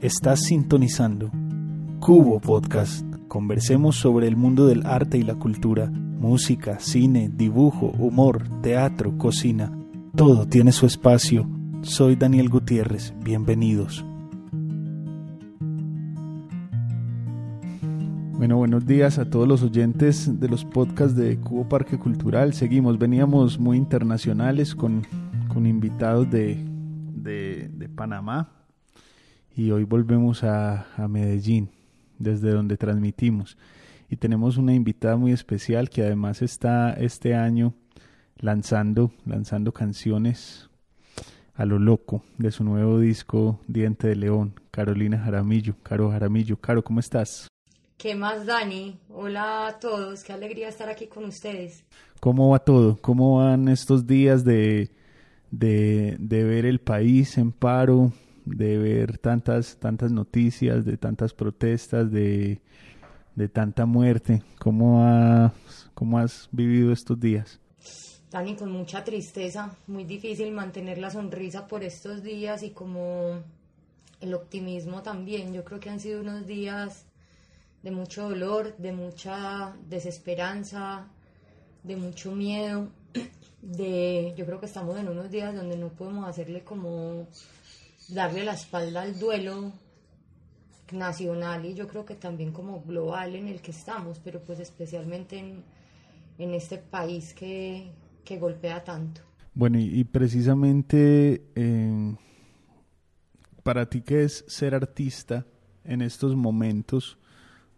Estás sintonizando Cubo Podcast. Conversemos sobre el mundo del arte y la cultura, música, cine, dibujo, humor, teatro, cocina. Todo tiene su espacio. Soy Daniel Gutiérrez. Bienvenidos. Bueno, buenos días a todos los oyentes de los podcasts de Cubo Parque Cultural. Seguimos, veníamos muy internacionales con con invitados de, de, Panamá y hoy volvemos a, a Medellín, desde donde transmitimos. Y tenemos una invitada muy especial que además está este año lanzando, lanzando canciones a lo loco de su nuevo disco Diente de León, Carolina Jaramillo. Caro Jaramillo, Caro, ¿cómo estás? ¿Qué más, Dani? Hola a todos, qué alegría estar aquí con ustedes. ¿Cómo va todo? ¿Cómo van estos días de, de, de ver el país en paro, de ver tantas, tantas noticias, de tantas protestas, de, de tanta muerte. ¿Cómo, ¿Cómo has vivido estos días? Dani, con mucha tristeza, muy difícil mantener la sonrisa por estos días y como el optimismo también. Yo creo que han sido unos días de mucho dolor, de mucha desesperanza, de mucho miedo de, yo creo que estamos en unos días donde no podemos hacerle como darle la espalda al duelo nacional y yo creo que también como global en el que estamos, pero pues especialmente en, en este país que, que, golpea tanto. Bueno, y, precisamente eh, para ti, ¿qué es ser artista en estos momentos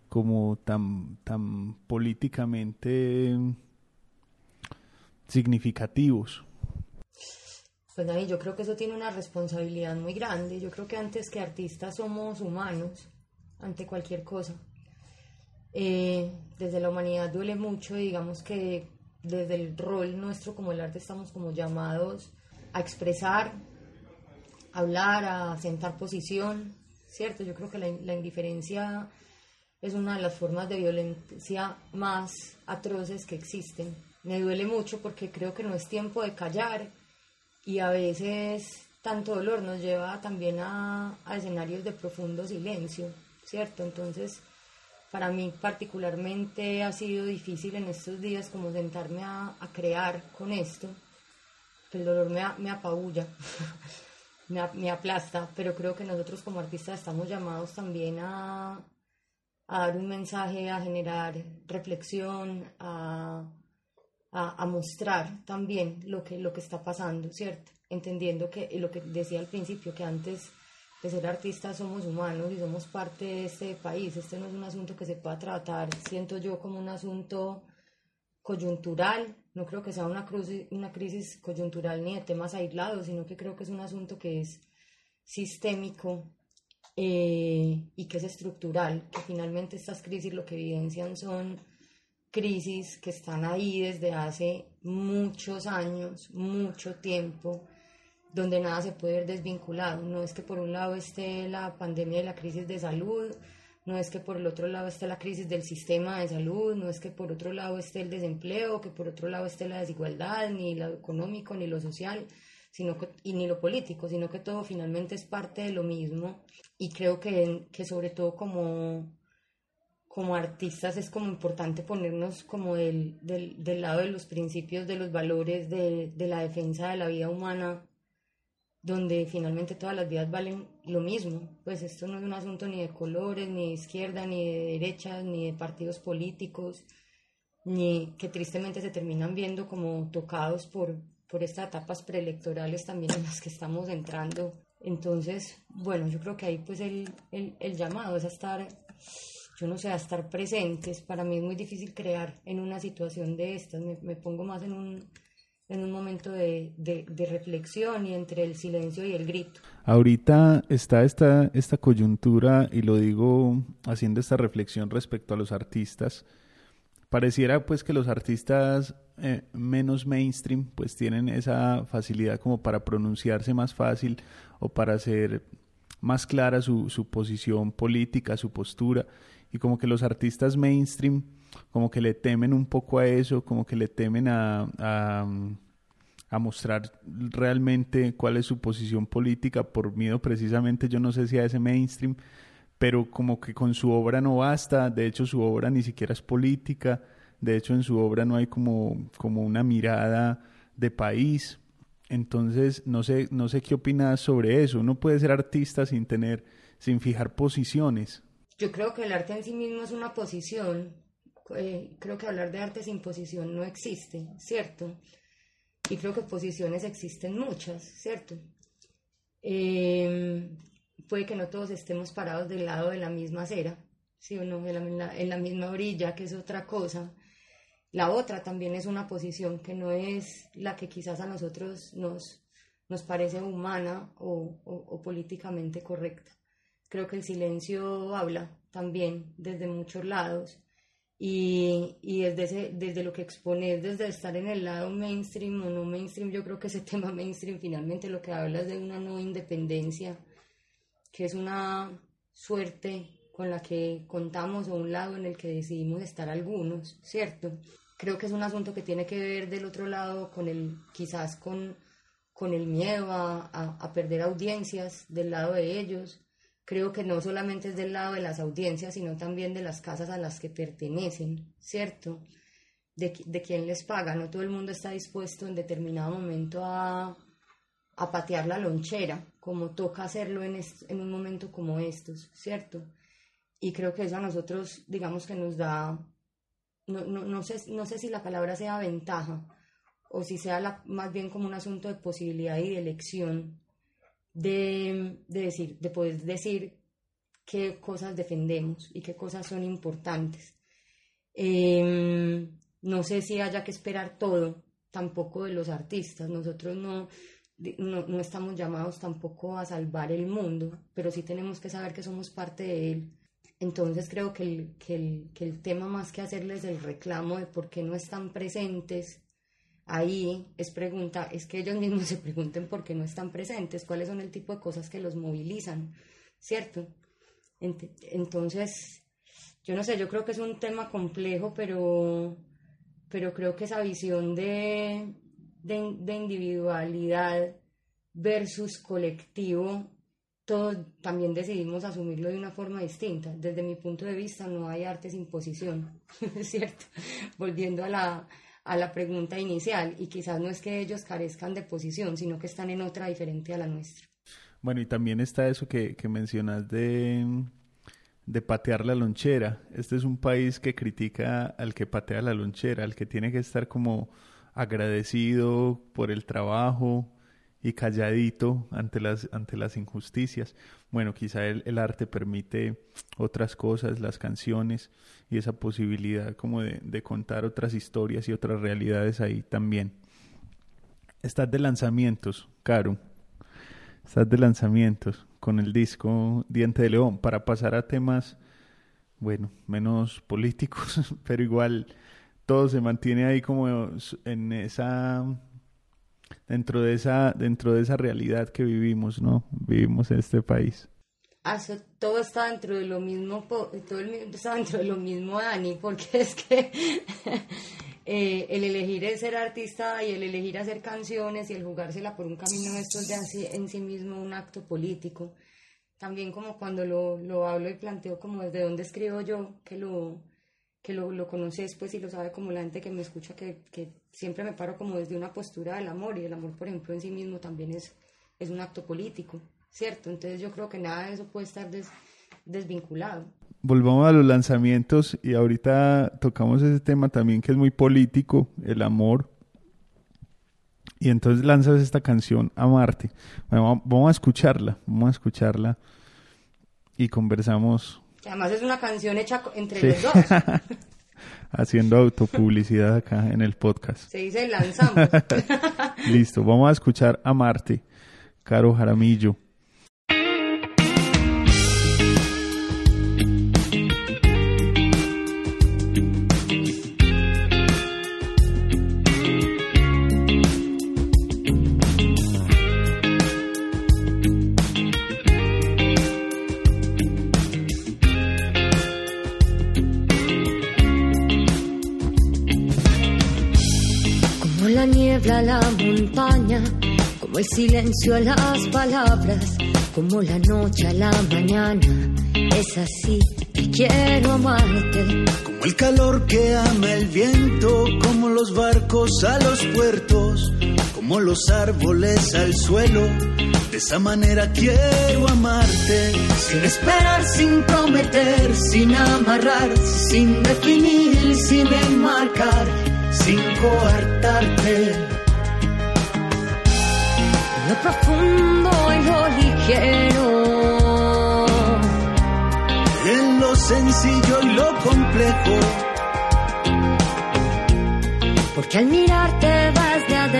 como tan, tan políticamente significativos. Pues David, yo creo que eso tiene una responsabilidad muy grande. Yo creo que antes que artistas somos humanos ante cualquier cosa. Eh, desde la humanidad duele mucho y digamos que desde el rol nuestro como el arte estamos como llamados a expresar, a hablar, a sentar posición, ¿cierto? Yo creo que la, la indiferencia es una de las formas de violencia más atroces que existen me duele mucho porque creo que no es tiempo de callar y a veces tanto dolor nos lleva también a, escenarios de profundo silencio, ¿cierto? Entonces, para mí particularmente ha sido difícil en estos días como sentarme a, crear con esto. El dolor me, me apabulla, me, me, aplasta, pero creo que nosotros como artistas estamos llamados también a, a dar un mensaje, a generar reflexión, a a, mostrar también lo que, lo que está pasando, ¿cierto? Entendiendo que lo que decía al principio, que antes de ser artistas somos humanos y somos parte de este país. Este no es un asunto que se pueda tratar, siento yo, como un asunto coyuntural. No creo que sea una, una crisis coyuntural ni de temas aislados, sino que creo que es un asunto que es sistémico eh, y que es estructural, que finalmente estas crisis lo que evidencian son crisis que están ahí desde hace muchos años, mucho tiempo, donde nada se puede ver desvinculado. No es que por un lado esté la pandemia y la crisis de salud, no es que por el otro lado esté la crisis del sistema de salud, no es que por otro lado esté el desempleo, que por otro lado esté la desigualdad, ni lo económico, ni lo social, sino que, y ni lo político, sino que todo finalmente es parte de lo mismo. Y creo que, que sobre todo como como artistas es como importante ponernos como del, del, del lado de los principios, de los valores, de, de, la defensa de la vida humana, donde finalmente todas las vidas valen lo mismo. Pues esto no es un asunto ni de colores, ni de izquierda, ni de derecha, ni de partidos políticos, ni que tristemente se terminan viendo como tocados por, por estas etapas preelectorales también en las que estamos entrando. Entonces, bueno, yo creo que ahí pues el, el, el llamado es a estar yo no sé, a estar presentes. Para mí es muy difícil crear en una situación de estas. Me, pongo más en un, en un momento de, de, reflexión y entre el silencio y el grito. Ahorita está esta, esta coyuntura, y lo digo haciendo esta reflexión respecto a los artistas. Pareciera pues que los artistas eh, menos mainstream pues tienen esa facilidad como para pronunciarse más fácil o para hacer más clara su, su posición política, su postura, y como que los artistas mainstream como que le temen un poco a eso, como que le temen a, a, mostrar realmente cuál es su posición política por miedo precisamente, yo no sé si a ese mainstream, pero como que con su obra no basta, de hecho su obra ni siquiera es política, de hecho en su obra no hay como, como una mirada de país, entonces no sé, no sé qué opinas sobre eso, uno puede ser artista sin tener, sin fijar posiciones. Yo creo que el arte en sí mismo es una posición, eh, creo que hablar de arte sin posición no existe, ¿cierto? Y creo que posiciones existen muchas, ¿cierto? Em, puede que no todos estemos parados del lado de la misma acera, ¿sí? En la, misma orilla, que es otra cosa. La otra también es una posición que no es la que quizás a nosotros nos, nos parece humana o políticamente correcta. Creo que el silencio habla también desde muchos lados y, y desde, desde lo que expones, desde estar en el lado mainstream o no mainstream, yo creo que ese tema mainstream finalmente lo que habla es de una no independencia, que es una suerte con la que contamos o un lado en el que decidimos estar algunos, ¿cierto? Creo que es un asunto que tiene que ver del otro lado con el, quizás con, con el miedo a, a perder audiencias del lado de ellos, creo que no solamente es del lado de las audiencias, sino también de las casas a las que pertenecen, ¿cierto? De, de quién les paga. No todo el mundo está dispuesto en determinado momento a, a patear la lonchera, como toca hacerlo en, en un momento como estos, ¿cierto? Y creo que eso a nosotros, digamos que nos da, no, no, no, sé, no sé si la palabra sea ventaja o si sea la, más bien como un asunto de posibilidad y de elección de, decir, de poder decir qué cosas defendemos y qué cosas son importantes. Em, no sé si haya que esperar todo, tampoco de los artistas. Nosotros no, no, estamos llamados tampoco a salvar el mundo, pero sí tenemos que saber que somos parte de él. Entonces creo que el, que el, que el tema más que hacerles el reclamo de por qué no están presentes ahí es pregunta, es que ellos mismos se pregunten por qué no están presentes, cuáles son el tipo de cosas que los movilizan, ¿cierto? Entonces, yo no sé, yo creo que es un tema complejo, pero, pero creo que esa visión de, de, individualidad versus colectivo, todos también decidimos asumirlo de una forma distinta. Desde mi punto de vista, no hay arte sin posición, ¿cierto? Volviendo a la, a la pregunta inicial y quizás no es que ellos carezcan de posición, sino que están en otra diferente a la nuestra. Bueno, y también está eso que, que mencionas de, de patear la lonchera. Este es un país que critica al que patea la lonchera, al que tiene que estar como agradecido por el trabajo, y calladito ante las, ante las injusticias. Bueno, quizá el, el, arte permite otras cosas, las canciones y esa posibilidad como de, de contar otras historias y otras realidades ahí también. Estás de lanzamientos, Caro. Estás de lanzamientos con el disco Diente de León para pasar a temas, bueno, menos políticos, pero igual todo se mantiene ahí como en esa dentro de esa, dentro de esa realidad que vivimos, ¿no? Vivimos en este país. Todo está dentro de lo mismo, todo está dentro de lo mismo, Dani, porque es que eh, el elegir ser artista y el elegir hacer canciones y el jugársela por un camino, esto es de en sí mismo un acto político. También como cuando lo, lo hablo y planteo como desde dónde escribo yo, que lo, que lo, lo conoces pues y lo sabe como la gente que me escucha, que, que, siempre me paro como desde una postura del amor y el amor, por ejemplo, en sí mismo también es, es un acto político, ¿cierto? Entonces yo creo que nada de eso puede estar desvinculado. Volvamos a los lanzamientos y ahorita tocamos ese tema también que es muy político, el amor. Y entonces lanzas esta canción a Marte. Bueno, vamos a escucharla, vamos a escucharla y conversamos además es una canción hecha entre los dos. haciendo autopublicidad acá en el podcast. Se dice lanzamos. Listo, vamos a escuchar a Marte, Caro Jaramillo. La montaña, como el silencio a las palabras, como la noche a la mañana. Es así que quiero amarte. Como el calor que ama el viento, como los barcos a los puertos, como los árboles al suelo. De esa manera quiero amarte, sin esperar, sin prometer, sin amarrar, sin definir, sin enmarcar, sin coartarte. Lo profundo y lo ligero. En lo sencillo y lo complejo, Porque al mirarte vas de adentro.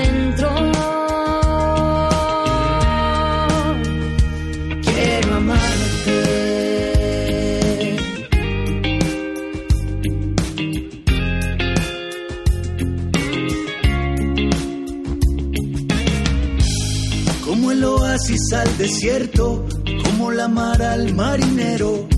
Desierto, como la mar al marinero,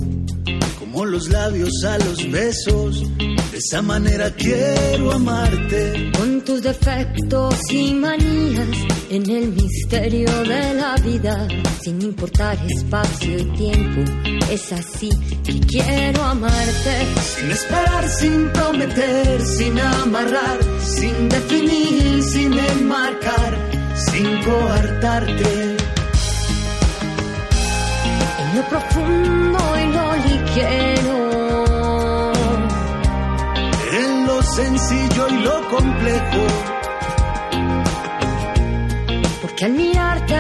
como los labios a los besos. De esa manera quiero amarte. Con tus defectos y manías en el misterio de la vida, sin importar espacio y tiempo, es así que quiero amarte. Sin esperar, sin prometer, sin amarrar, sin definir, sin enmarcar, sin coartarte. En lo sencillo y lo complejo, Porque al mirarte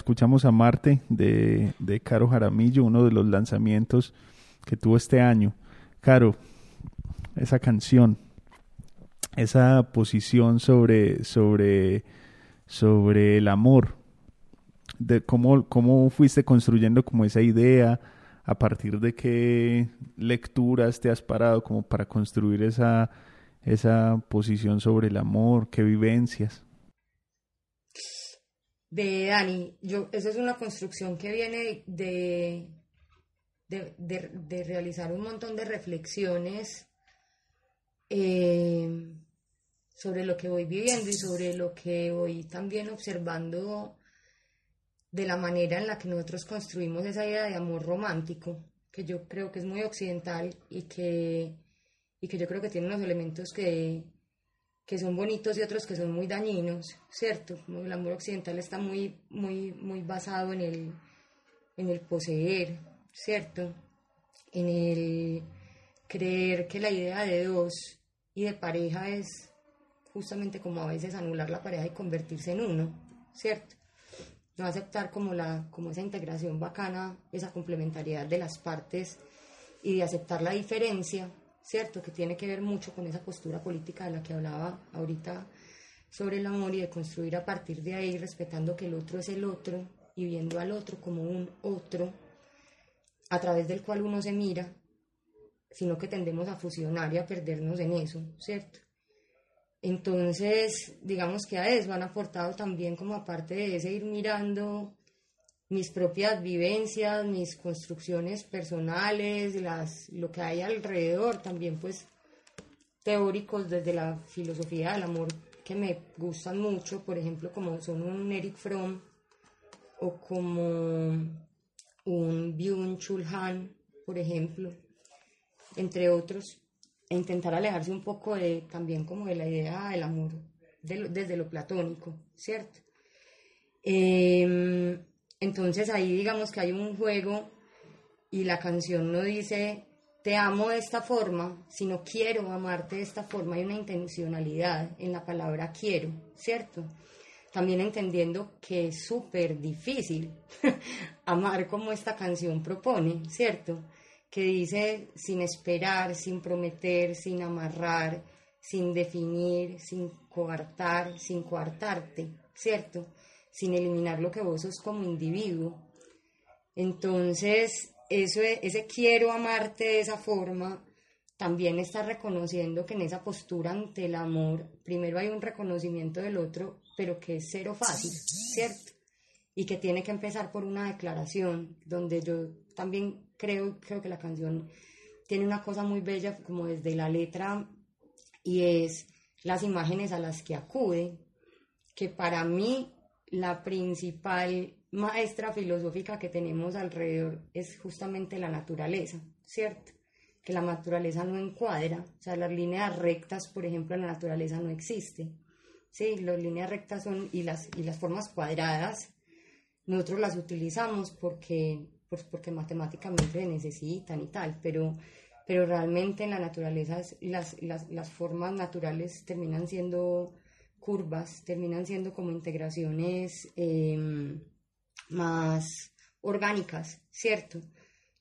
escuchamos a Marte de, de Caro Jaramillo, uno de los lanzamientos que tuvo este año. Caro, esa canción, esa posición sobre, sobre, sobre el amor, de cómo, cómo fuiste construyendo como esa idea, a partir de qué lecturas te has parado como para construir esa, esa posición sobre el amor, qué vivencias. De Dani, yo, esa es una construcción que viene de, de, de- de realizar un montón de reflexiones eh, sobre lo que voy viviendo y sobre lo que voy también observando de la manera en la que nosotros construimos esa idea de amor romántico, que yo creo que es muy occidental y que, y que yo creo que tiene unos elementos que, que son bonitos y otros que son muy dañinos, ¿cierto? Como el amor occidental está muy, muy, muy basado en el, en el poseer, ¿cierto? En el creer que la idea de dos y de pareja es justamente como a veces anular la pareja y convertirse en uno, ¿cierto? No aceptar como, la, como esa integración bacana, esa complementariedad de las partes y de aceptar la diferencia, ¿cierto? Que tiene que ver mucho con esa postura política de la que hablaba ahorita sobre el amor y de construir a partir de ahí, respetando que el otro es el otro y viendo al otro como un otro a través del cual uno se mira, sino que tendemos a fusionar y a perdernos en eso, ¿cierto? Entonces, digamos que a eso han aportado también como aparte de ese ir mirando mis propias vivencias, mis construcciones personales, las, lo que hay alrededor, también pues teóricos desde la filosofía del amor que me gustan mucho, por ejemplo, como son un Eric Fromm o como un Byung-Chul Han, por ejemplo, entre otros, e intentar alejarse un poco de, también como de la idea del amor desde lo platónico, ¿cierto? Em, entonces ahí digamos que hay un juego y la canción no dice te amo de esta forma, sino quiero amarte de esta forma. Hay una intencionalidad en la palabra quiero, ¿cierto? También entendiendo que es súper difícil amar como esta canción propone, ¿cierto? Que dice sin esperar, sin prometer, sin amarrar, sin definir, sin coartar, sin coartarte, ¿cierto? Sin eliminar lo que vos sos como individuo. Entonces, eso, ese quiero amarte de esa forma, también está reconociendo que en esa postura ante el amor, primero hay un reconocimiento del otro, pero que es cero fácil, ¿cierto? Y que tiene que empezar por una declaración, donde yo también creo, creo que la canción tiene una cosa muy bella como desde la letra y es las imágenes a las que acude, que para mí la principal maestra filosófica que tenemos alrededor es justamente la naturaleza, ¿cierto? Que la naturaleza no encuadra, o sea, las líneas rectas, por ejemplo, en la naturaleza no existe. Sí, las líneas rectas son y las, y las formas cuadradas, nosotros las utilizamos porque, pues porque matemáticamente necesitan y tal, pero, pero realmente en la naturaleza las, las, las formas naturales terminan siendo curvas terminan siendo como integraciones em, más orgánicas, ¿cierto?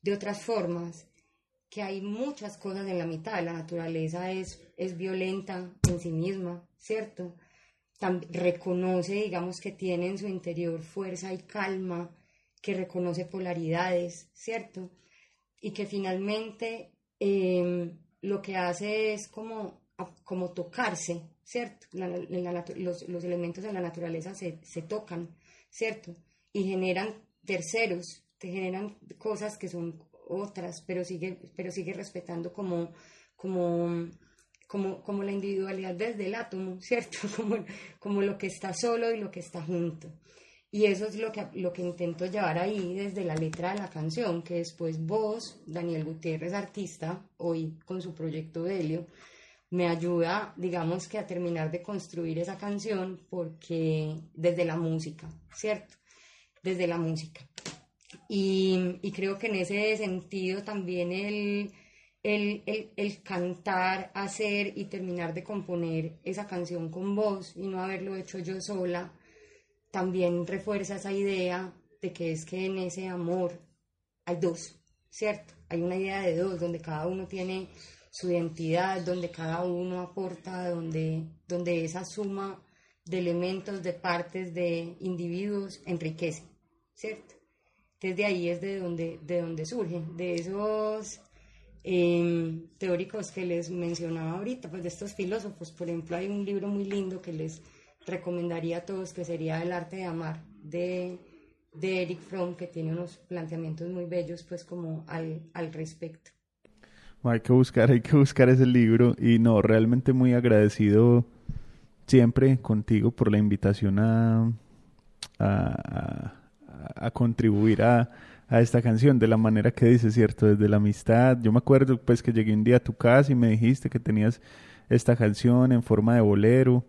De otras formas, que hay muchas cosas en la mitad, la naturaleza es, es violenta en sí misma, ¿cierto? reconoce, digamos, que tiene en su interior fuerza y calma, que reconoce polaridades, ¿cierto? Y que finalmente em, lo que hace es como, como tocarse, ¿cierto? los, los, elementos de la naturaleza se, se, tocan, ¿cierto? Y generan terceros, te generan cosas que son otras, pero sigue, pero sigue respetando como, como, como, como la individualidad desde el átomo, ¿cierto? Como, como lo que está solo y lo que está junto. Y eso es lo que, lo que intento llevar ahí desde la letra de la canción, que después vos, Daniel Gutiérrez, artista, hoy con su proyecto Delio, me ayuda, digamos que a terminar de construir esa canción porque desde la música, ¿cierto? Desde la música. Y, creo que en ese sentido también el, el, cantar, hacer y terminar de componer esa canción con voz y no haberlo hecho yo sola, también refuerza esa idea de que es que en ese amor hay dos, ¿cierto? Hay una idea de dos, donde cada uno tiene su identidad, donde cada uno aporta, donde, donde esa suma de elementos, de partes, de individuos enriquece, ¿cierto? Desde ahí es de donde, de donde surgen, de esos em, teóricos que les mencionaba ahorita, pues de estos filósofos, por ejemplo, hay un libro muy lindo que les recomendaría a todos, que sería El arte de amar, de, de Eric Fromm, que tiene unos planteamientos muy bellos, pues como al, al respecto. Hay que buscar, hay que buscar ese libro y no, realmente muy agradecido siempre contigo por la invitación a, a, a contribuir a, a, esta canción de la manera que dice, ¿cierto? Desde la amistad. Yo me acuerdo pues que llegué un día a tu casa y me dijiste que tenías esta canción en forma de bolero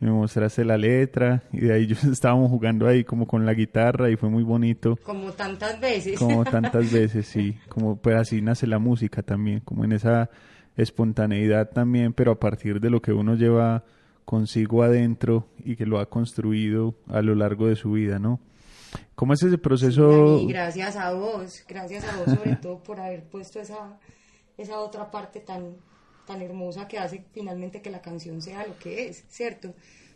me mostraste la letra y de ahí yo estábamos jugando ahí como con la guitarra y fue muy bonito. Como tantas veces. Como tantas veces, sí. Como pues así nace la música también, como en esa espontaneidad también, pero a partir de lo que uno lleva consigo adentro y que lo ha construido a lo largo de su vida, ¿no? ¿Cómo es ese proceso? gracias a vos, gracias a vos sobre todo por haber puesto esa, esa otra parte tan, tan hermosa que hace finalmente que la canción sea lo que es, ¿cierto?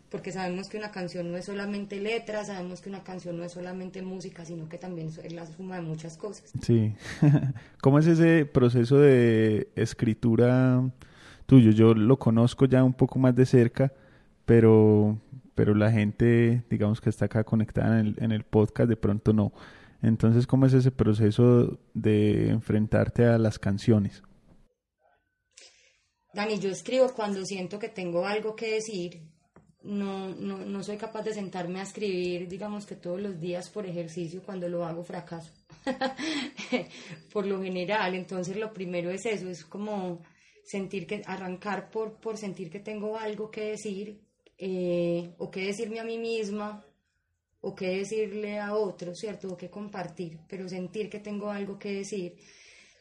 Porque sabemos que una canción no es solamente letra, sabemos que una canción no es solamente música, sino que también es la suma de muchas cosas. Sí. ¿Cómo es ese proceso de escritura tuyo. Yo lo conozco ya un poco más de cerca, pero, pero la gente, digamos que está acá conectada en el, en el podcast, de pronto no. Entonces, ¿cómo es ese proceso de enfrentarte a las canciones? Dani, yo escribo cuando siento que tengo algo que decir. No, no, no soy capaz de sentarme a escribir, digamos que todos los días por ejercicio, cuando lo hago fracaso. por lo general, entonces lo primero es eso, es como sentir que, arrancar por, por sentir que tengo algo que decir, eh, o que decirme a mí misma, o que decirle a otro, ¿cierto? O que compartir, pero sentir que tengo algo que decir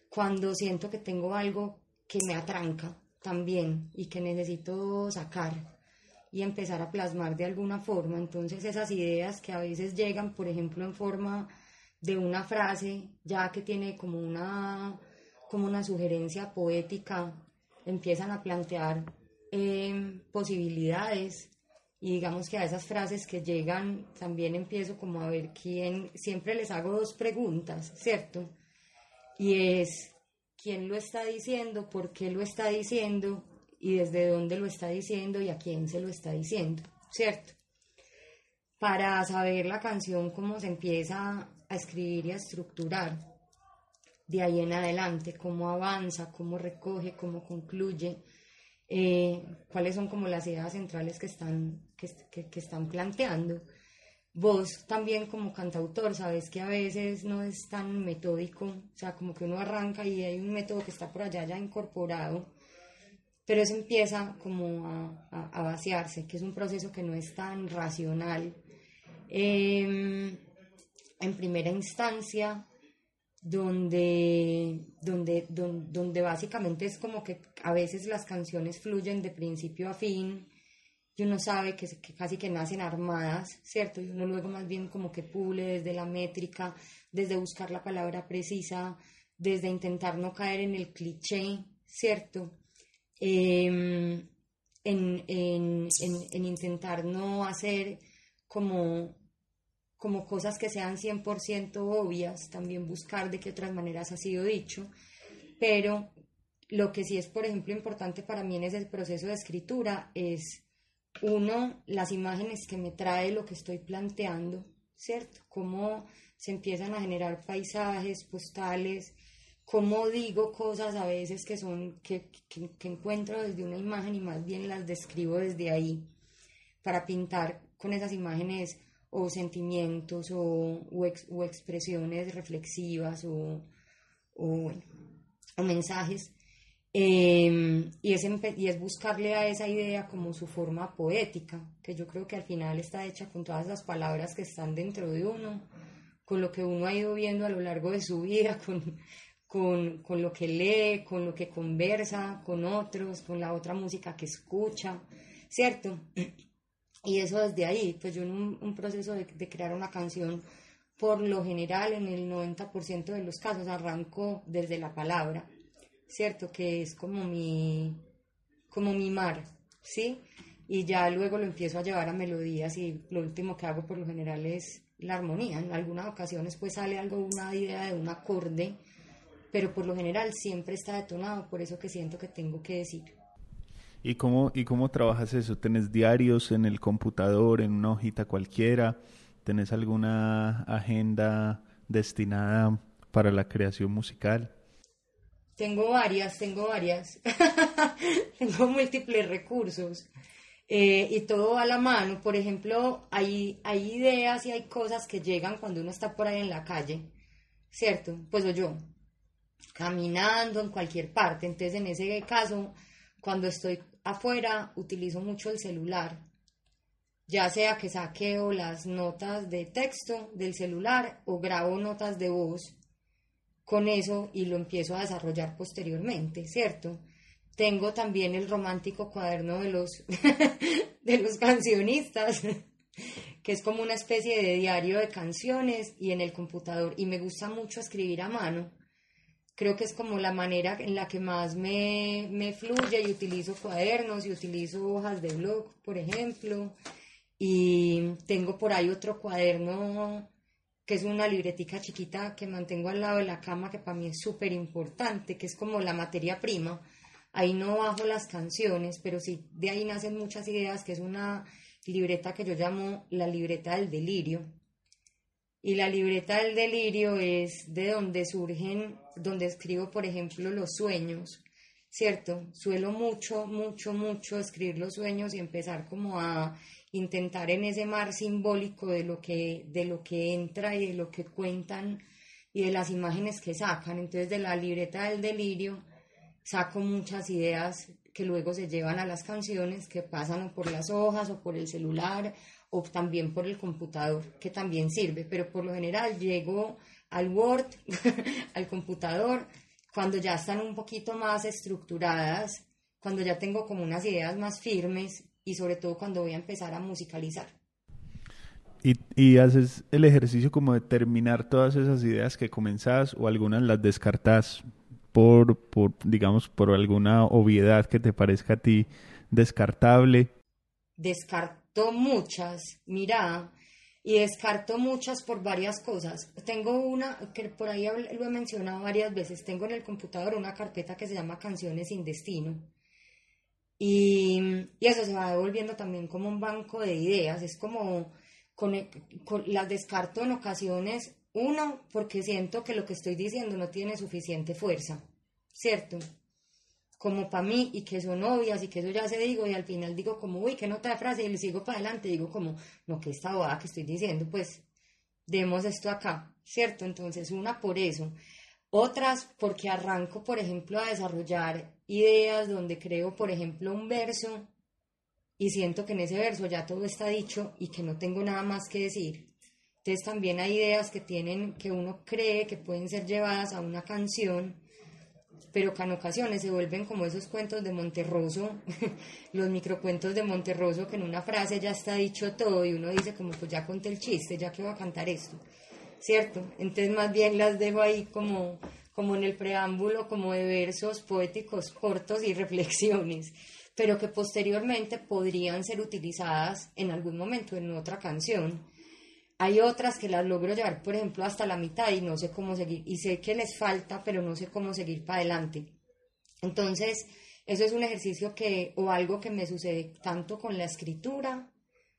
cuando siento que tengo algo que me atranca también y que necesito sacar y empezar a plasmar de alguna forma. Entonces esas ideas que a veces llegan, por ejemplo, en forma de una frase, ya que tiene como una, como una sugerencia poética, empiezan a plantear eh, posibilidades y digamos que a esas frases que llegan también empiezo como a ver quién, siempre les hago dos preguntas, ¿cierto? Y es, ¿quién lo está diciendo? ¿Por qué lo está diciendo? Y desde dónde lo está diciendo y a quién se lo está diciendo, ¿cierto? Para saber la canción, cómo se empieza a escribir y a estructurar de ahí en adelante, cómo avanza, cómo recoge, cómo concluye, eh, cuáles son como las ideas centrales que están, que, que, están planteando. Vos también como cantautor sabes que a veces no es tan metódico, o sea, como que uno arranca y hay un método que está por allá ya incorporado, pero eso empieza como a, a, vaciarse, que es un proceso que no es tan racional. Em, en primera instancia, donde, donde, donde, básicamente es como que a veces las canciones fluyen de principio a fin y uno sabe que, casi que nacen armadas, ¿cierto? Y uno luego más bien como que pule desde la métrica, desde buscar la palabra precisa, desde intentar no caer en el cliché, ¿cierto? Em, en, en intentar no hacer como como cosas que sean 100% obvias, también buscar de qué otras maneras ha sido dicho, pero lo que sí es, por ejemplo, importante para mí en ese proceso de escritura es, uno, las imágenes que me trae lo que estoy planteando, ¿cierto? Cómo se empiezan a generar paisajes, postales, cómo digo cosas a veces que son, que, que encuentro desde una imagen y más bien las describo desde ahí, para pintar con esas imágenes o sentimientos o, expresiones reflexivas o, mensajes. Em, y, es y es buscarle a esa idea como su forma poética, que yo creo que al final está hecha con todas las palabras que están dentro de uno, con lo que uno ha ido viendo a lo largo de su vida, con, con, con lo que lee, con lo que conversa con otros, con la otra música que escucha, ¿cierto? Y eso desde ahí, pues yo en un, proceso de, crear una canción, por lo general en el 90% de los casos arranco desde la palabra, ¿cierto? Que es como mi, como mi mar, ¿sí? Y ya luego lo empiezo a llevar a melodías y lo último que hago por lo general es la armonía. En algunas ocasiones pues sale algo, una idea de un acorde, pero por lo general siempre está detonado por eso que siento que tengo que decir. ¿Y cómo, ¿Y cómo trabajas eso? ¿Tenés diarios en el computador, en una hojita cualquiera? ¿Tenés alguna agenda destinada para la creación musical? Tengo varias, tengo varias. tengo múltiples recursos. Eh, y todo a la mano. Por ejemplo, hay, hay ideas y hay cosas que llegan cuando uno está por ahí en la calle, ¿cierto? Pues o yo, caminando en cualquier parte. Entonces, en ese caso, cuando estoy afuera utilizo mucho el celular, ya sea que saqueo las notas de texto del celular o grabo notas de voz con eso y lo empiezo a desarrollar posteriormente, ¿cierto? Tengo también el romántico cuaderno de los, de los cancionistas, que es como una especie de diario de canciones y en el computador. Y me gusta mucho escribir a mano creo que es como la manera en la que más me, me, fluye y utilizo cuadernos y utilizo hojas de blog, por ejemplo. Y tengo por ahí otro cuaderno que es una libretica chiquita que mantengo al lado de la cama, que para mí es súper importante, que es como la materia prima ahí no bajo las canciones, pero sí de ahí nacen muchas ideas, que es una libreta que yo llamo la libreta del delirio. Y la libreta del delirio es de donde surgen, donde escribo, por ejemplo, los sueños, ¿cierto? Suelo mucho, mucho, mucho escribir los sueños y empezar como a intentar en ese mar simbólico de lo que, de lo que entra y de lo que cuentan y de las imágenes que sacan. Entonces, de la libreta del delirio saco muchas ideas que luego se llevan a las canciones, que pasan o por las hojas o por el celular o también por el computador, que también sirve, pero por lo general llego al Word, al computador, cuando ya están un poquito más estructuradas, cuando ya tengo como unas ideas más firmes y sobre todo cuando voy a empezar a musicalizar. Y, y, haces el ejercicio como de terminar todas esas ideas que comenzás o algunas las descartas por, por, digamos, por alguna obviedad que te parezca a ti descartable? Descarto muchas, mira, y descarto muchas por varias cosas. Tengo una, que por ahí lo he mencionado varias veces, tengo en el computador una carpeta que se llama Canciones sin Destino. Y, eso se va devolviendo también como un banco de ideas, es como, con, las descarto en ocasiones uno, porque siento que lo que estoy diciendo no tiene suficiente fuerza, ¿cierto? Como para mí y que son obvias y que eso ya se digo y al final digo como, uy, qué nota de frase y le sigo para adelante, digo como, no, que esta boda que estoy diciendo, pues demos esto acá, ¿cierto? Entonces, una por eso. Otras porque arranco, por ejemplo, a desarrollar ideas donde creo, por ejemplo, un verso y siento que en ese verso ya todo está dicho y que no tengo nada más que decir. Entonces también hay ideas que tienen, que uno cree que pueden ser llevadas a una canción, pero que en ocasiones se vuelven como esos cuentos de Monterroso, los microcuentos de Monterroso, que en una frase ya está dicho todo y uno dice como pues ya conté el chiste, ya que voy a cantar esto, ¿cierto? Entonces más bien las dejo ahí como, como en el preámbulo, como de versos poéticos cortos y reflexiones pero que posteriormente podrían ser utilizadas en algún momento en otra canción hay otras que las logro llevar, por ejemplo, hasta la mitad y no sé cómo seguir. Y sé que les falta, pero no sé cómo seguir para adelante. Entonces, eso es un ejercicio que, o algo que me sucede tanto con la escritura,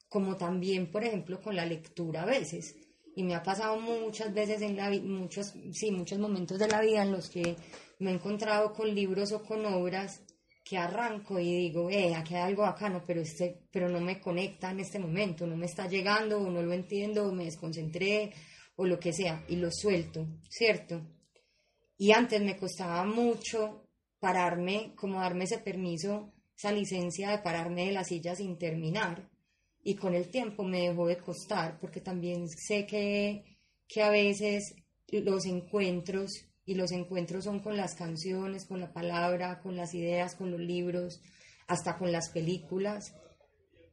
como también, por ejemplo, con la lectura a veces. Y me ha pasado muchas veces en la muchos, sí, muchos momentos de la vida en los que me he encontrado con libros o con obras que arranco y digo, eh, aquí hay algo bacano, pero, este, pero no me conecta en este momento, no me está llegando, o no lo entiendo, o me desconcentré, o lo que sea, y lo suelto, ¿cierto? Y antes me costaba mucho pararme, como darme ese permiso, esa licencia de pararme de la silla sin terminar, y con el tiempo me dejó de costar, porque también sé que, que a veces los encuentros y los encuentros son con las canciones, con la palabra, con las ideas, con los libros, hasta con las películas.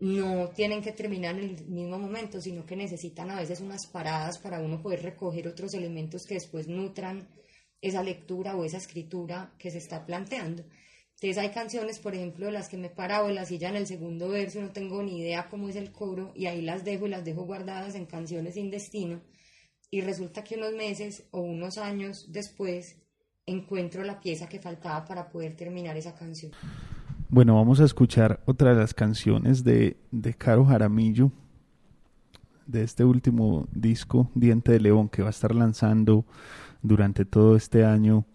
No tienen que terminar en el mismo momento, sino que necesitan a veces unas paradas para uno poder recoger otros elementos que después nutran esa lectura o esa escritura que se está planteando. Entonces hay canciones, por ejemplo, las que me he parado en la silla en el segundo verso, no tengo ni idea cómo es el coro y ahí las dejo y las dejo guardadas en canciones sin destino y resulta que unos meses o unos años después encuentro la pieza que faltaba para poder terminar esa canción. Bueno, vamos a escuchar otra de las canciones de, de Caro Jaramillo, de este último disco, Diente de León, que va a estar lanzando durante todo este año.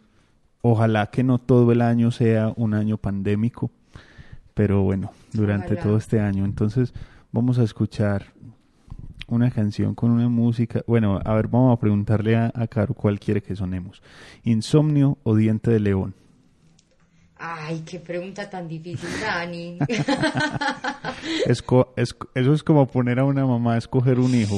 Ojalá que no todo el año sea un año pandémico, pero bueno, durante todo este año. Entonces vamos a escuchar una canción con una música. Bueno, a ver, vamos a preguntarle a, Caro cuál quiere que sonemos. ¿Insomnio o Diente de León? Ay, qué pregunta tan difícil, Dani. eso es como poner a una mamá a escoger un hijo.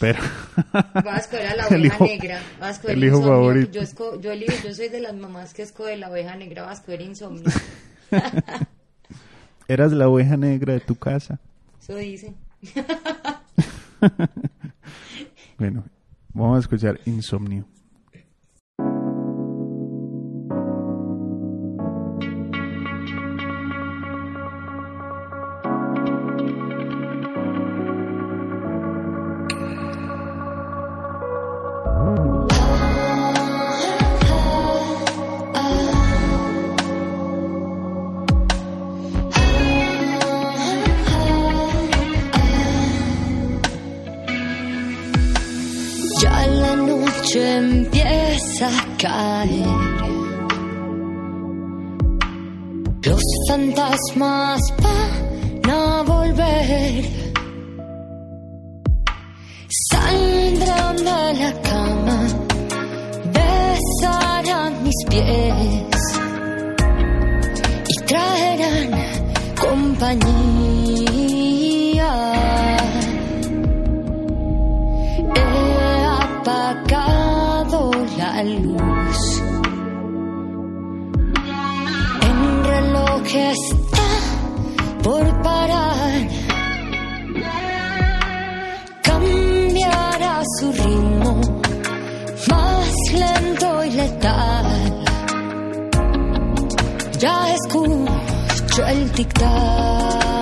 Pero... Va a escoger a la oveja negra. Va a escoger el hijo favorito. Yo, yo, yo soy de las mamás que escoge la oveja negra. Va a escoger insomnio. ¿Eras la oveja negra de tu casa? Eso dice. bueno, vamos a escuchar Insomnio. Fantasmas van a volver. Saldrán de la cama, besarán mis pies y traerán compañía. He apagado la luz. Está por parar. Cambiará su ritmo más lento y letal. Ya escucho el tic-tac.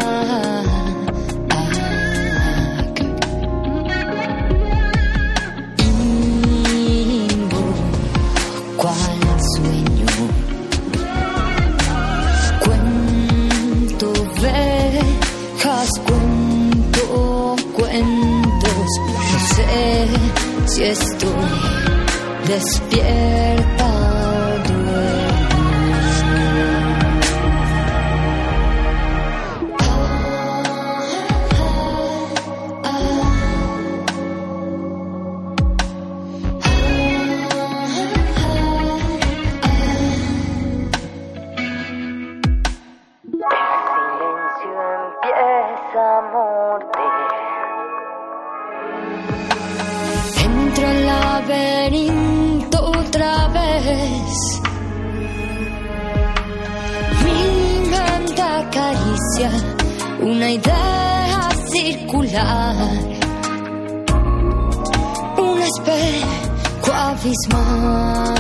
Sé si estoy despierta Entro al laberinto otra vez. Mi mente acaricia una idea circular. Un espejo abismal.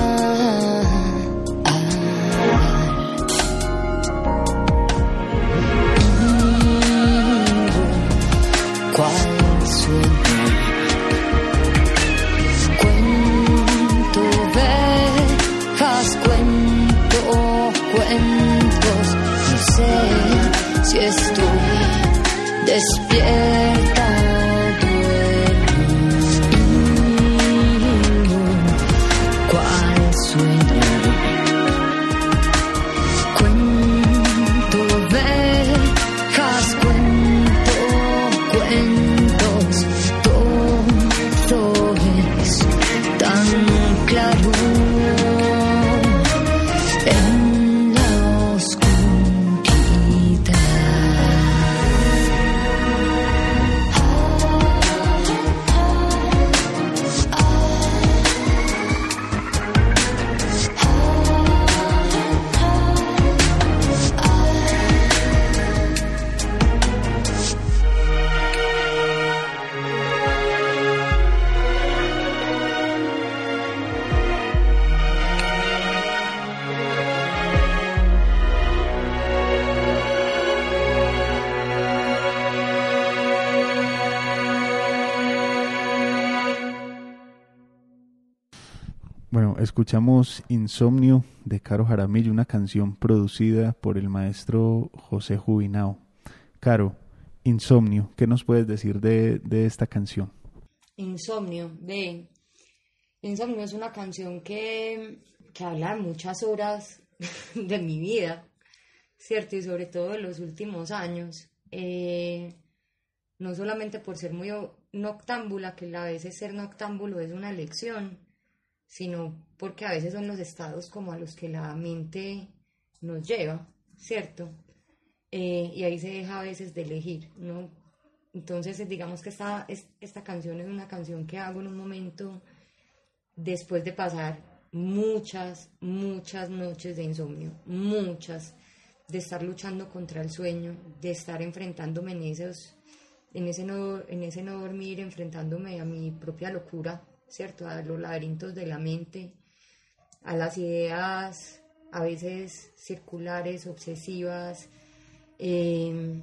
Sé si estoy despierta escuchamos Insomnio de Caro Jaramillo, una canción producida por el maestro José Jubinao. Caro, Insomnio, ¿qué nos puedes decir de, de esta canción? Insomnio, ve. Insomnio es una canción que, que habla de muchas horas de mi vida, ¿cierto? Y sobre todo de los últimos años. Eh, no solamente por ser muy noctámbula, que a veces ser noctámbulo es una elección, sino porque a veces son los estados como a los que la mente nos lleva, ¿cierto? Eh, y ahí se deja a veces de elegir, ¿no? Entonces, eh, digamos que esta, es- esta canción es una canción que hago en un momento después de pasar muchas, muchas noches de insomnio, muchas, de estar luchando contra el sueño, de estar enfrentándome en esos, en ese no, en ese no dormir, enfrentándome a mi propia locura, ¿cierto? A los laberintos de la mente, a las ideas a veces circulares, obsesivas, eh,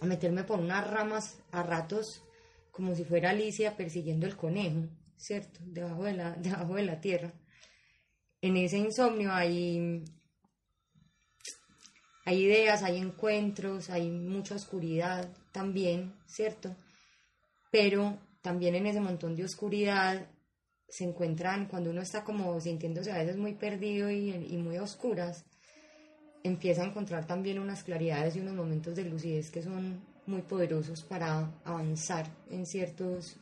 a meterme por unas ramas a ratos como si fuera Alicia persiguiendo el conejo, ¿cierto? Debajo de la, debajo de la tierra. En ese insomnio hay, hay ideas, hay encuentros, hay mucha oscuridad también, ¿cierto? Pero también en ese montón de oscuridad se encuentran, cuando uno está como sintiéndose a veces muy perdido y, muy oscuras, empieza a encontrar también unas claridades y unos momentos de lucidez que son muy poderosos para avanzar en ciertos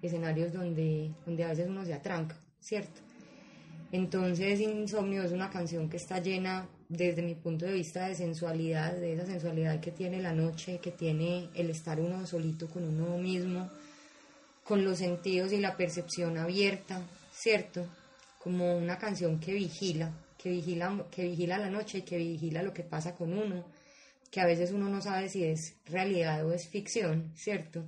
escenarios donde, donde a veces uno se atranca, ¿cierto? Entonces Insomnio es una canción que está llena, desde mi punto de vista, de sensualidad, de esa sensualidad que tiene la noche, que tiene el estar uno solito con uno mismo, con los sentidos y la percepción abierta, ¿cierto? Como una canción que vigila, que vigila, que vigila la noche y que vigila lo que pasa con uno, que a veces uno no sabe si es realidad o es ficción, ¿cierto?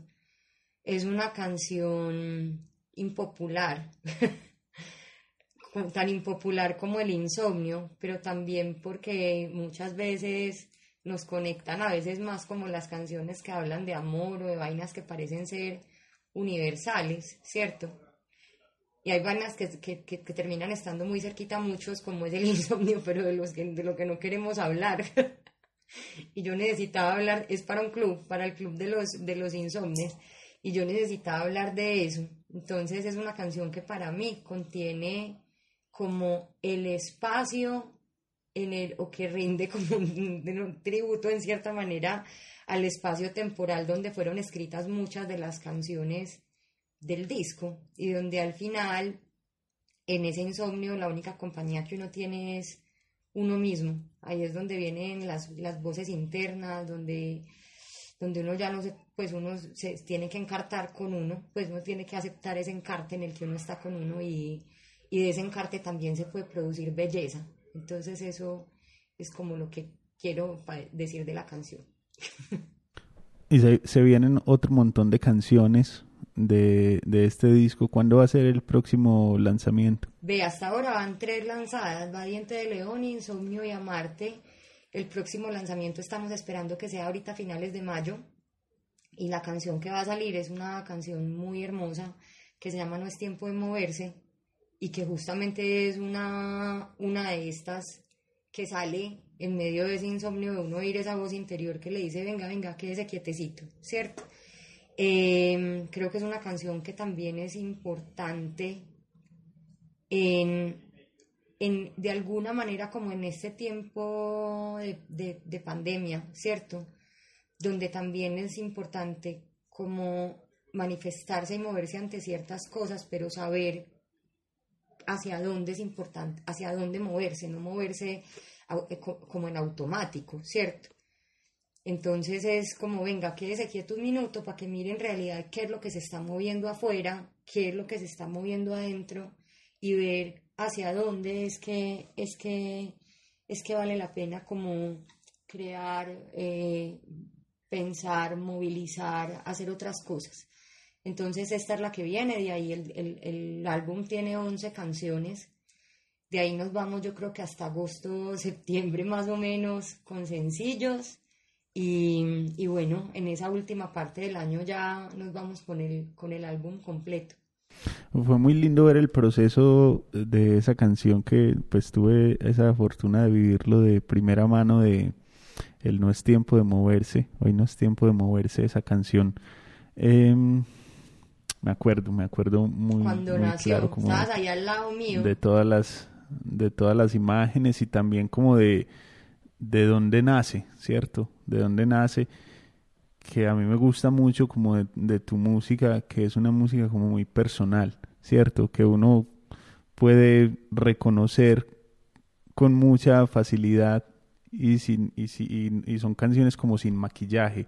Es una canción impopular, tan impopular como el insomnio, pero también porque muchas veces nos conectan a veces más como las canciones que hablan de amor o de vainas que parecen ser universales, ¿cierto? Y hay vainas que, que, que, que terminan estando muy cerquita a muchos, como es el insomnio, pero de, los que, de lo que no queremos hablar. y yo necesitaba hablar, es para un club, para el club de los, de los insomnes, y yo necesitaba hablar de eso. Entonces es una canción que para mí contiene como el espacio en el, o que rinde como un, un tributo en cierta manera al espacio temporal donde fueron escritas muchas de las canciones del disco y donde al final en ese insomnio la única compañía que uno tiene es uno mismo. Ahí es donde vienen las, las voces internas, donde, donde uno ya no se, pues uno se tiene que encartar con uno, pues uno tiene que aceptar ese encarte en el que uno está con uno y, y de ese encarte también se puede producir belleza. Entonces eso es como lo que quiero decir de la canción. Y se, vienen otro montón de canciones de, de, este disco. ¿Cuándo va a ser el próximo lanzamiento? Ve, hasta ahora van tres lanzadas, Valiente de León, Insomnio y Amarte. El próximo lanzamiento estamos esperando que sea ahorita a finales de mayo. Y la canción que va a salir es una canción muy hermosa que se llama No es tiempo de moverse y que justamente es una, una de estas que sale en medio de ese insomnio de uno oír esa voz interior que le dice, venga, venga, quédese quietecito, ¿cierto? Eh, creo que es una canción que también es importante en, en, de alguna manera como en este tiempo de, de, de pandemia, ¿cierto? Donde también es importante como manifestarse y moverse ante ciertas cosas, pero saber hacia dónde es importante, hacia dónde moverse, no moverse como en automático, ¿cierto? Entonces es como, venga, quédese quieto un minuto para que mire en realidad qué es lo que se está moviendo afuera, qué es lo que se está moviendo adentro y ver hacia dónde es que, es que, es que vale la pena como crear, eh, pensar, movilizar, hacer otras cosas. Entonces esta es la que viene, de ahí el, el, el álbum tiene 11 canciones, de ahí nos vamos yo creo que hasta agosto, septiembre más o menos con sencillos y, y, bueno, en esa última parte del año ya nos vamos con el, con el álbum completo. Fue muy lindo ver el proceso de esa canción que pues tuve esa fortuna de vivirlo de primera mano de El No es tiempo de moverse, hoy no es tiempo de moverse esa canción. Eh, me acuerdo, me acuerdo muy, Cuando muy nació, claro como estabas ahí al lado mío. de todas las de todas las imágenes y también como de de dónde nace, ¿cierto? De dónde nace, que a mí me gusta mucho como de, tu música, que es una música como muy personal, ¿cierto? Que uno puede reconocer con mucha facilidad y, sin, y, y, y son canciones como sin maquillaje,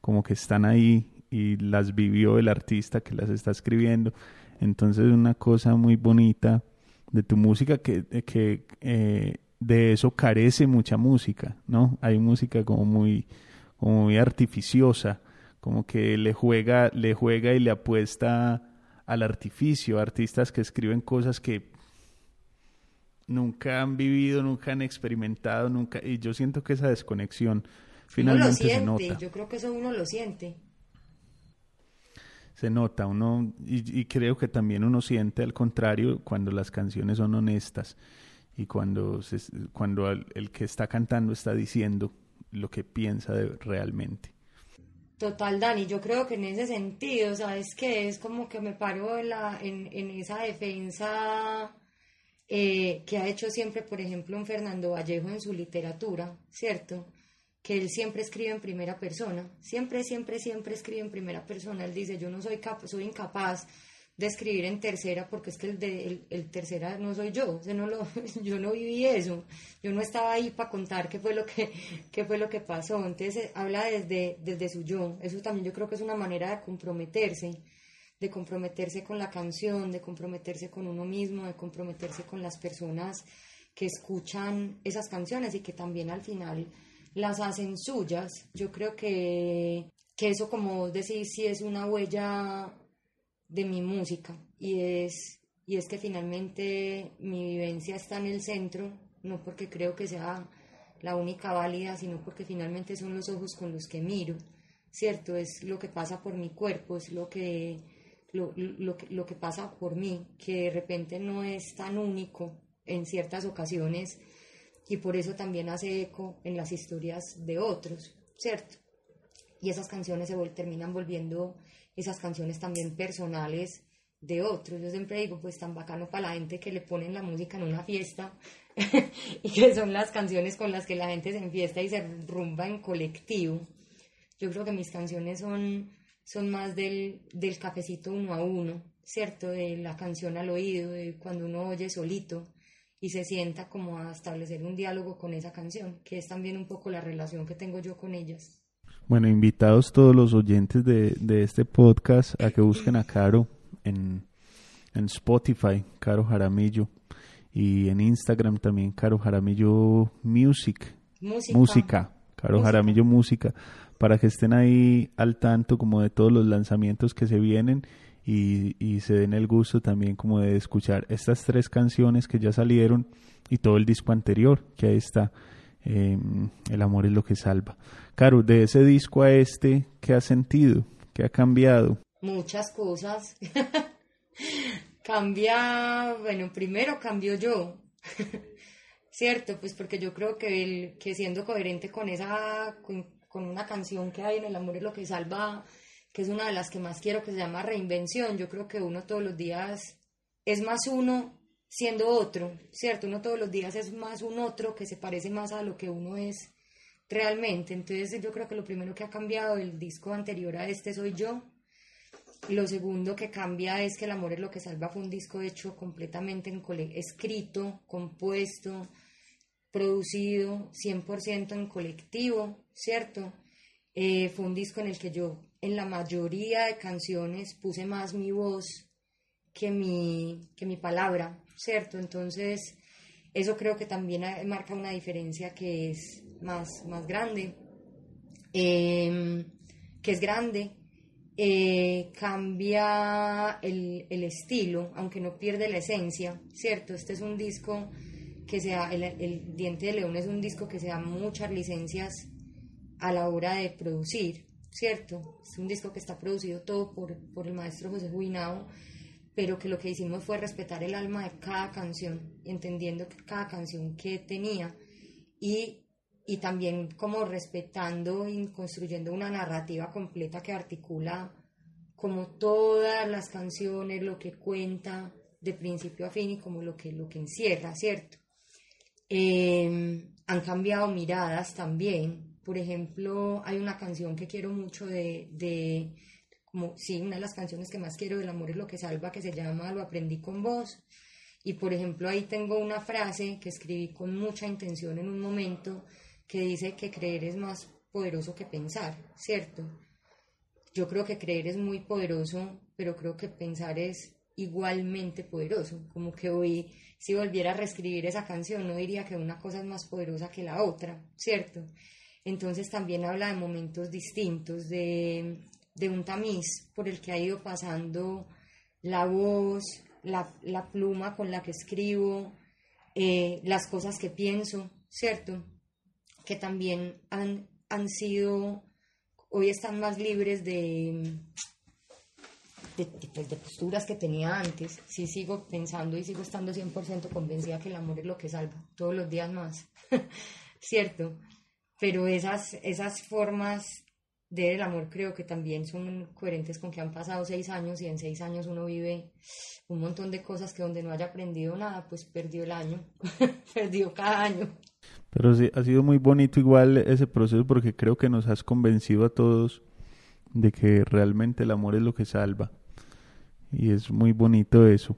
como que están ahí y las vivió el artista que las está escribiendo. Entonces una cosa muy bonita de tu música que, que eh, de eso carece mucha música, ¿no? Hay música como muy, como muy artificiosa, como que le juega, le juega y le apuesta al artificio, artistas que escriben cosas que nunca han vivido, nunca han experimentado, nunca, y yo siento que esa desconexión finalmente uno lo siente, se nota. Yo creo que eso uno lo siente. Se nota, uno, y, y creo que también uno siente al contrario cuando las canciones son honestas y cuando, se, cuando el, que está cantando está diciendo lo que piensa realmente. Total, Dani, yo creo que en ese sentido, ¿sabes qué? Es como que me paro en, la, en, en esa defensa eh, que ha hecho siempre, por ejemplo, un Fernando Vallejo en su literatura, ¿cierto? Que él siempre escribe en primera persona, siempre, siempre, siempre escribe en primera persona. Él dice, yo no soy, cap soy incapaz de escribir en tercera porque es que el, de, el, tercera no soy yo, o no lo, yo no viví eso, yo no estaba ahí para contar qué fue lo que, qué fue lo que pasó, entonces eh, habla desde, desde su yo, eso también yo creo que es una manera de comprometerse, de comprometerse con la canción, de comprometerse con uno mismo, de comprometerse con las personas que escuchan esas canciones y que también al final las hacen suyas. Yo creo que, que eso, como decir, sí es una huella de mi música y es, y es que finalmente mi vivencia está en el centro, no porque creo que sea la única válida, sino porque finalmente son los ojos con los que miro, ¿cierto? Es lo que pasa por mi cuerpo, es lo que, lo, lo, lo que pasa por mí, que de repente no es tan único en ciertas ocasiones y por eso también hace eco en las historias de otros, ¿cierto? Y esas canciones se vol terminan volviendo esas canciones también personales de otros. Yo siempre digo, pues tan bacano para la gente que le ponen la música en una fiesta y que son las canciones con las que la gente se enfiesta y se rumba en colectivo. Yo creo que mis canciones son, son más del, del cafecito uno a uno, ¿cierto? De la canción al oído, de cuando uno oye solito y se sienta como a establecer un diálogo con esa canción, que es también un poco la relación que tengo yo con ellas. Bueno, invitados todos los oyentes de, de este podcast a que busquen a Caro en, en Spotify, Caro Jaramillo, y en Instagram también, Caro Jaramillo Music. Música. Música, Caro Música. Jaramillo Música, para que estén ahí al tanto como de todos los lanzamientos que se vienen y, y se den el gusto también como de escuchar estas tres canciones que ya salieron y todo el disco anterior, que ahí está. eh, el amor es lo que salva. Caro, de ese disco a este, ¿qué has sentido? ¿Qué ha cambiado? muchas cosas. Cambia, bueno, primero cambio yo, ¿cierto? Pues porque yo creo que, el, que siendo coherente con esa, con una canción que hay en El amor es lo que salva, que es una de las que más quiero, que se llama Reinvención, yo creo que uno todos los días es más uno siendo otro, ¿cierto? Uno todos los días es más un otro que se parece más a lo que uno es realmente. Entonces yo creo que lo primero que ha cambiado del disco anterior a este soy yo. Lo segundo que cambia es que El amor es lo que salva fue un disco hecho completamente en cole escrito, compuesto, producido 100% en colectivo, ¿cierto? Eh, fue un disco en el que yo en la mayoría de canciones puse más mi voz que mi, que mi palabra, ¿cierto? Entonces, eso creo que también marca una diferencia que es más, más grande, eh, que es grande, eh, cambia el, el estilo, aunque no pierde la esencia, ¿cierto? Este es un disco que se da, el, el Diente de León es un disco que se da muchas licencias a la hora de producir, ¿cierto? Es un disco que está producido todo por, por el maestro José Juinao, pero que lo que hicimos fue respetar el alma de cada canción, entendiendo que cada canción que tenía y, y también como respetando y construyendo una narrativa completa que articula como todas las canciones, lo que cuenta de principio a fin y como lo que, lo que encierra, ¿cierto? Eh, han cambiado miradas también. Por ejemplo, hay una canción que quiero mucho de, de, como, sí, una de las canciones que más quiero del amor es lo que salva, que se llama Lo aprendí con vos. Y por ejemplo, ahí tengo una frase que escribí con mucha intención en un momento que dice que creer es más poderoso que pensar, ¿cierto? Yo creo que creer es muy poderoso, pero creo que pensar es igualmente poderoso. Como que hoy, si volviera a reescribir esa canción, no diría que una cosa es más poderosa que la otra, ¿cierto? Entonces también habla de momentos distintos, de, de un tamiz por el que ha ido pasando la voz, la, la pluma con la que escribo, eh, las cosas que pienso, ¿cierto? Que también han, han sido, hoy están más libres de, de, de, pues, de posturas que tenía antes. Sí sigo pensando y sigo estando 100% convencida que el amor es lo que salva, todos los días más, ¿cierto? Pero esas, esas formas del amor creo que también son coherentes con que han pasado seis años y en seis años uno vive un montón de cosas que donde no haya aprendido nada, pues perdió el año, perdió cada año. Pero sí, ha sido muy bonito igual ese proceso porque creo que nos has convencido a todos de que realmente el amor es lo que salva. Y es muy bonito eso.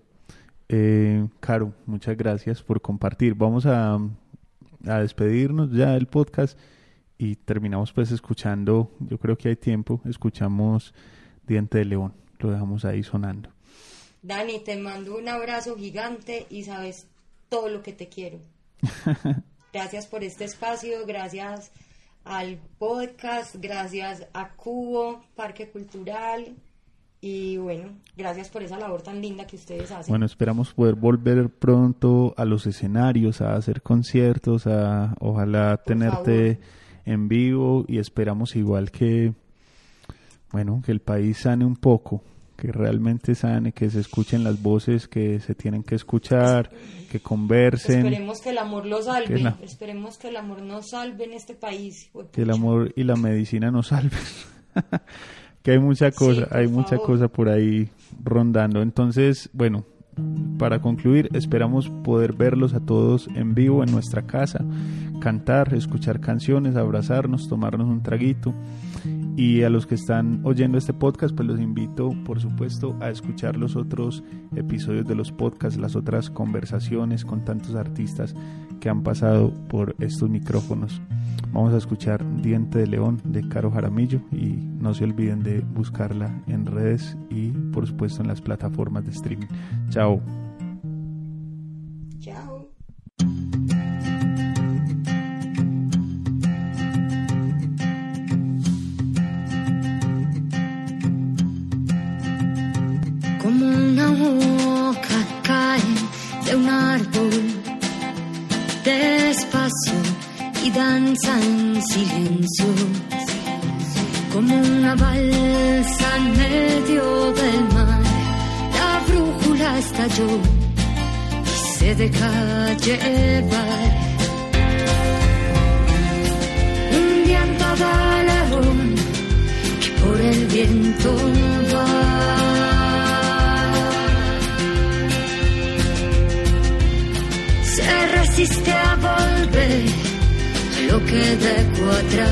Eh, Caro, muchas gracias por compartir. Vamos a, a despedirnos ya del podcast y terminamos pues escuchando, yo creo que hay tiempo, escuchamos Diente de León, lo dejamos ahí sonando. Dani, te mando un abrazo gigante y sabes todo lo que te quiero. Gracias por este espacio, gracias al podcast, gracias a Cubo, Parque Cultural y bueno, gracias por esa labor tan linda que ustedes hacen. Bueno, esperamos poder volver pronto a los escenarios, a hacer conciertos, a ojalá tenerte en vivo y esperamos igual que, bueno, que el país sane un poco, que realmente sane, que se escuchen las voces que se tienen que escuchar, que conversen. Esperemos que el amor lo salve, Que la- esperemos que el amor nos salve en este país. que el amor y la medicina nos salven. que hay mucha cosa, Sí, hay mucha cosa por ahí rondando. Entonces, bueno, para concluir, esperamos poder verlos a todos en vivo en nuestra casa, cantar, escuchar canciones, abrazarnos, tomarnos un traguito. Y a los que están oyendo este podcast, pues los invito, por supuesto, a escuchar los otros episodios de los podcasts, las otras conversaciones con tantos artistas que han pasado por estos micrófonos. Vamos a escuchar Diente de León de Caro Jaramillo y no se olviden de buscarla en redes y por supuesto en las plataformas de streaming. Chao. Chao. como una hoja cae de un árbol despacio y danza en silencio como una balsa en medio del mar. La brújula estalló y se deja llevar. Un viento de león que por el viento va se resiste a volver lo que dejó atrás.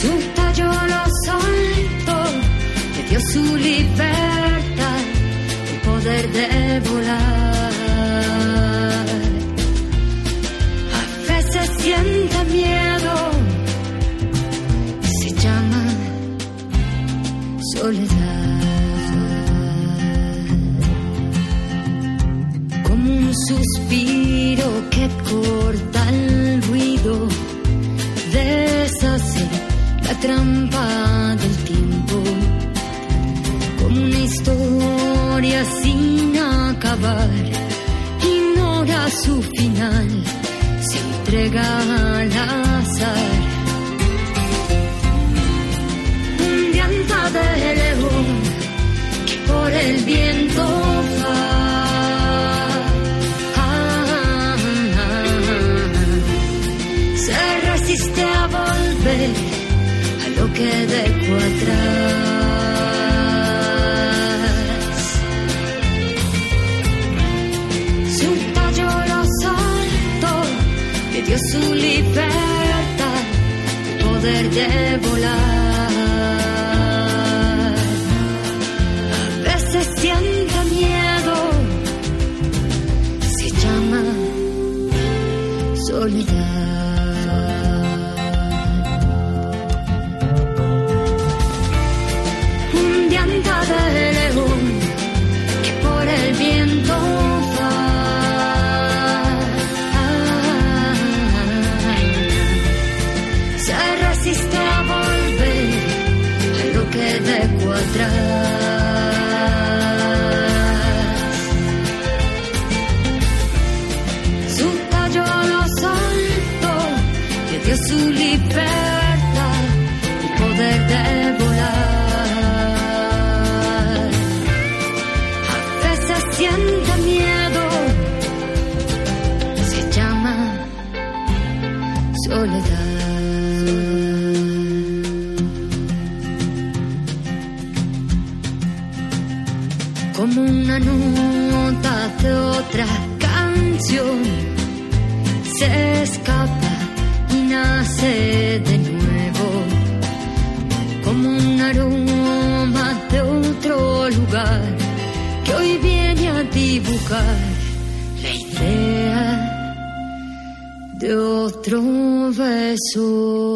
Su tallo lo soltó, le dio su libertad, el poder de volar. Que corta el ruido, deshace la trampa del tiempo. Como una historia sin acabar, ignora su final, se entrega al azar. un viento de león que por el viento que dejó atrás. Su tallo lo soltó, le dio su libertad, el poder de volar. A veces siente miedo, se llama soledad. Dibujar la idea de otro beso.